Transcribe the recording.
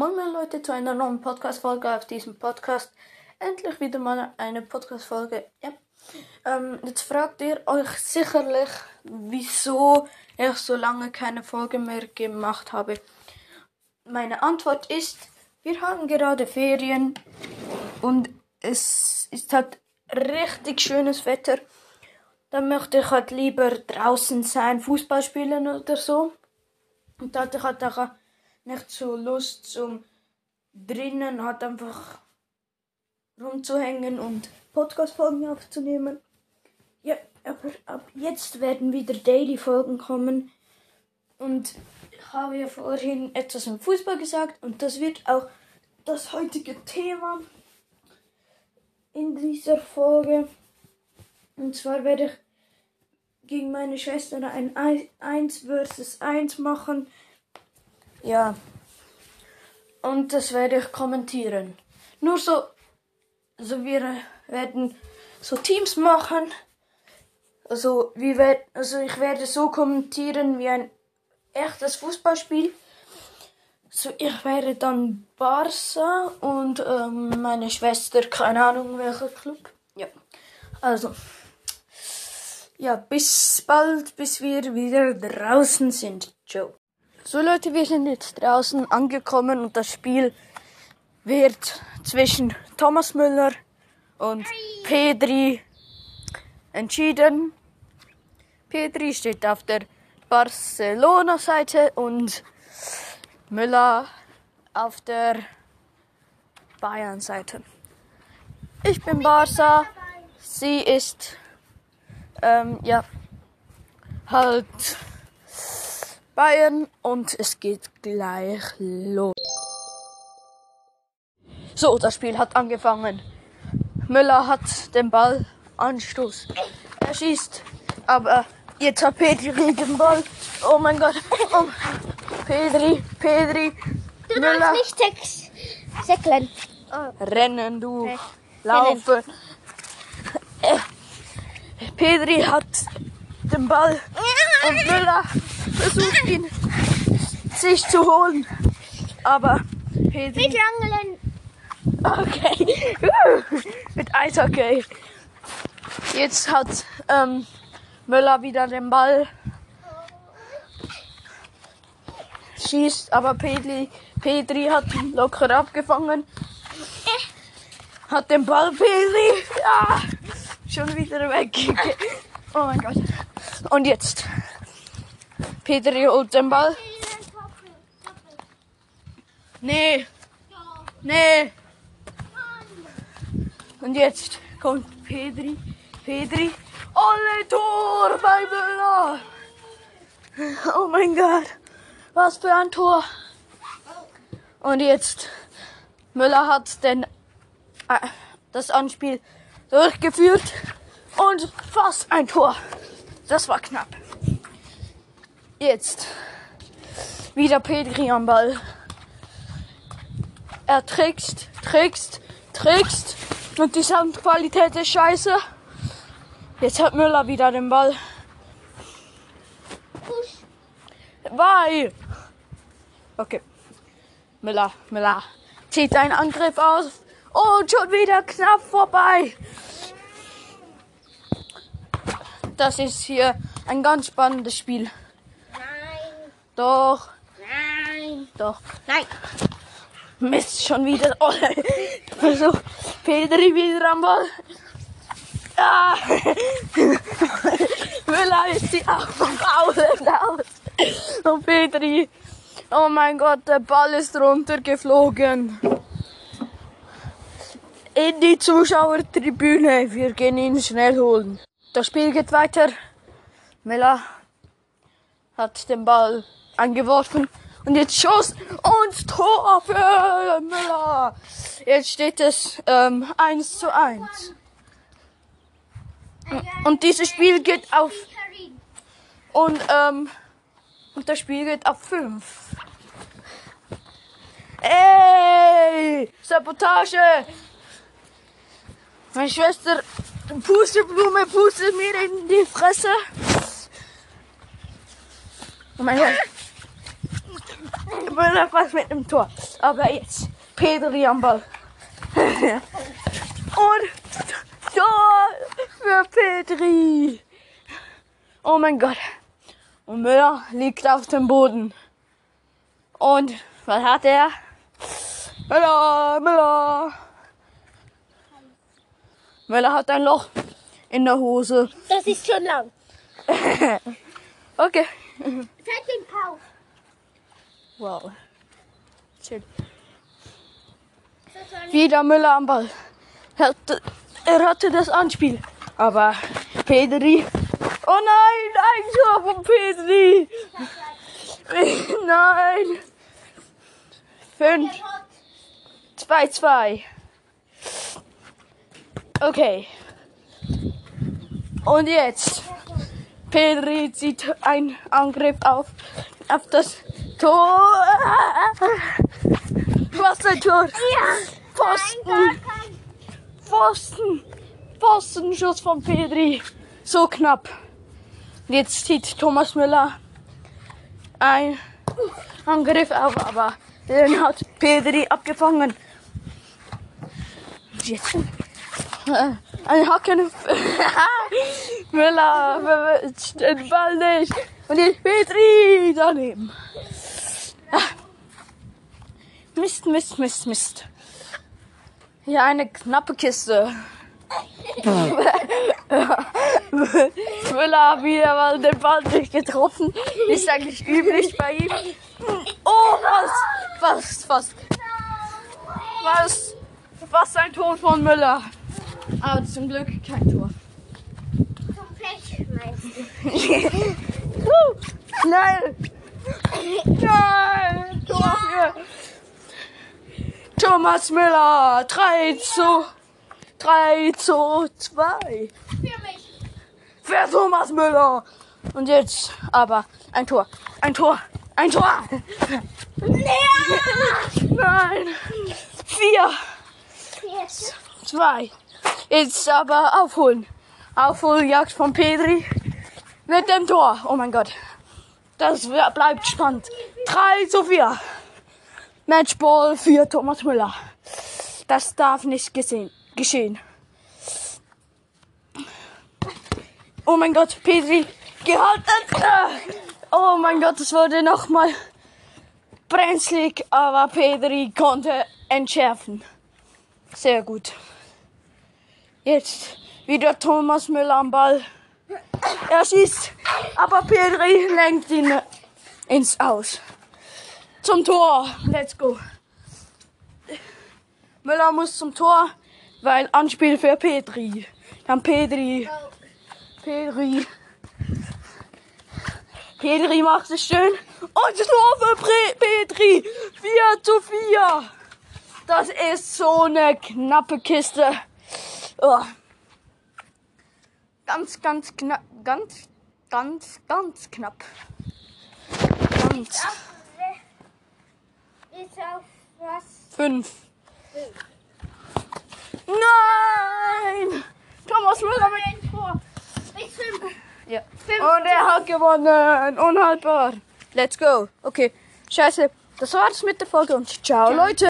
Moin moin Leute zu einer neuen Podcast-Folge auf diesem Podcast. Endlich wieder mal eine Podcast-Folge. Ja. Ähm, jetzt fragt ihr euch sicherlich, wieso ich so lange keine Folge mehr gemacht habe. Meine Antwort ist, wir haben gerade Ferien und es ist halt richtig schönes Wetter. Dann möchte ich halt lieber draußen sein, Fußball spielen oder so. Und da hatte ich halt auch nicht so Lust zum drinnen halt einfach rumzuhängen und Podcast-Folgen aufzunehmen. Ja, aber ab jetzt werden wieder Daily-Folgen kommen. Und ich habe ja vorhin etwas im Fußball gesagt und das wird auch das heutige Thema in dieser Folge. Und zwar werde ich gegen meine Schwester ein 1 versus 1 machen. Ja. Und das werde ich kommentieren. Nur so, also wir werden so Teams machen. Also, wie werd, also ich werde so kommentieren wie ein echtes Fußballspiel. So, ich wäre dann Barca und ähm, meine Schwester, keine Ahnung welcher Club. Ja. Also. Ja, bis bald, bis wir wieder draußen sind. Ciao. So Leute, wir sind jetzt draußen angekommen und das Spiel wird zwischen Thomas Müller und Pedri entschieden. Pedri steht auf der Barcelona-Seite und Müller auf der Bayern-Seite. Ich bin Barca, sie ist ähm, ja halt Bayern und es geht gleich los. So, das Spiel hat angefangen. Müller hat den Ball, Anstoß. Er schießt, aber jetzt hat Pedri den Ball. Oh mein Gott. Oh. Pedri, Pedri. Du Müller. darfst nicht säckeln. Rennen, du. Okay. Laufen. Äh, Pedri hat den Ball und Müller versucht ihn sich zu holen. Aber Pedri. Mit Langeln. Okay. Mit Eishockey. Jetzt hat ähm, Müller wieder den Ball. Schießt, aber Pedri, Pedri hat ihn locker abgefangen. Hat den Ball, Pedri. Ja, schon wieder weg. Oh mein Gott. Und jetzt. Pedri holt den Ball. Nee. Nee. Und jetzt kommt Pedri. Pedri. Alle Tor bei Müller. Oh mein Gott. Was für ein Tor. Und jetzt. Müller hat den, äh, das Anspiel durchgeführt. Und fast ein Tor. Das war knapp. Jetzt. Wieder Pedri am Ball. Er trickst, trickst, trickst. Und die Soundqualität ist scheiße. Jetzt hat Müller wieder den Ball. Bye. Okay. Müller, Müller. Zieht einen Angriff aus. Und schon wieder knapp vorbei. Das ist hier ein ganz spannendes Spiel. Doch, Nein. doch. Nein. Mist, schon wieder. Oh, Versuch. Pedri wieder am Ball. Ah. Müller ist die auch vom Außen aus. Und Pedri. Oh mein Gott, der Ball ist runtergeflogen. In die Zuschauertribüne. Wir gehen ihn schnell holen. Das Spiel geht weiter. Müller hat den Ball angeworfen und jetzt Schuss und Tor für Müller. Jetzt steht es ähm, 1 zu 1. Und dieses Spiel geht auf und ähm, und das Spiel geht auf 5. Ey! Sabotage! Meine Schwester Pusteblume pustet mir in die Fresse. Oh mein Gott. Müller fast mit dem Tor. Aber jetzt Pedri am Ball. Und Tor für Pedri. Oh mein Gott. Und Müller liegt auf dem Boden. Und was hat er? Müller, Müller. Müller hat ein Loch in der Hose. Das ist schon lang. Okay. Zeig den Paus. Wow. Schön. Wieder Müller am Ball. Er hatte, er hatte das Anspiel. Aber Pedri. Oh nein, ein Tor von Pedri. Nein. 5, 2, 2. Okay. Und jetzt. Pedri zieht einen Angriff auf, auf das Tor. Was ein Tor. Pfosten. Pfosten. Pfostenschuss von Pedri. So knapp. Jetzt zieht Thomas Müller ein Angriff auf, aber den hat Pedri abgefangen. Jetzt äh, ein Hacken. Müller den Ball nicht. Und jetzt Petri daneben. Mist, Mist, Mist, Mist. Hier eine knappe Kiste. Müller hat wieder mal den Ball nicht getroffen. Ist eigentlich üblich bei ihm. Oh, was? Was? Was? Was? Was ein Tor von Müller. Aber zum Glück kein Tor. Schnell! Nein! Tor für Thomas Müller! 3 zu 3 zu 2 Für mich. für Thomas Müller! Und jetzt aber ein Tor, ein Tor, ein Tor! Nein! 4, Jetzt. 2. Jetzt aber aufholen. Aufholjagd von Pedri mit dem Tor. Oh mein Gott. Das bleibt spannend. 3 zu 4. Matchball für Thomas Müller. Das darf nicht gesehen, geschehen. Oh mein Gott, Pedri gehalten. Oh mein Gott, es wurde nochmal brenzlig, aber Pedri konnte entschärfen. Sehr gut. Jetzt wieder Thomas Müller am Ball. Er schießt, aber Pedri lenkt ihn ins Aus. Zum Tor. Let's go. Müller muss zum Tor, weil Anspiel für Pedri. Dann Pedri. Pedri. Pedri macht es schön. Und Tor für Pre Pedri. 4 zu 4. Das ist so eine knappe Kiste. Oh. Ganz, ganz knapp. Ganz, ganz, ganz knapp. Ganz. Ist auf was? Fünf. Nein! Thomas Müller mit dem Tor. Bis fünf. Ja. Und er hat gewonnen. Unhaltbar. Let's go. Okay. Scheiße. Das war's mit der Folge und ciao, Leute.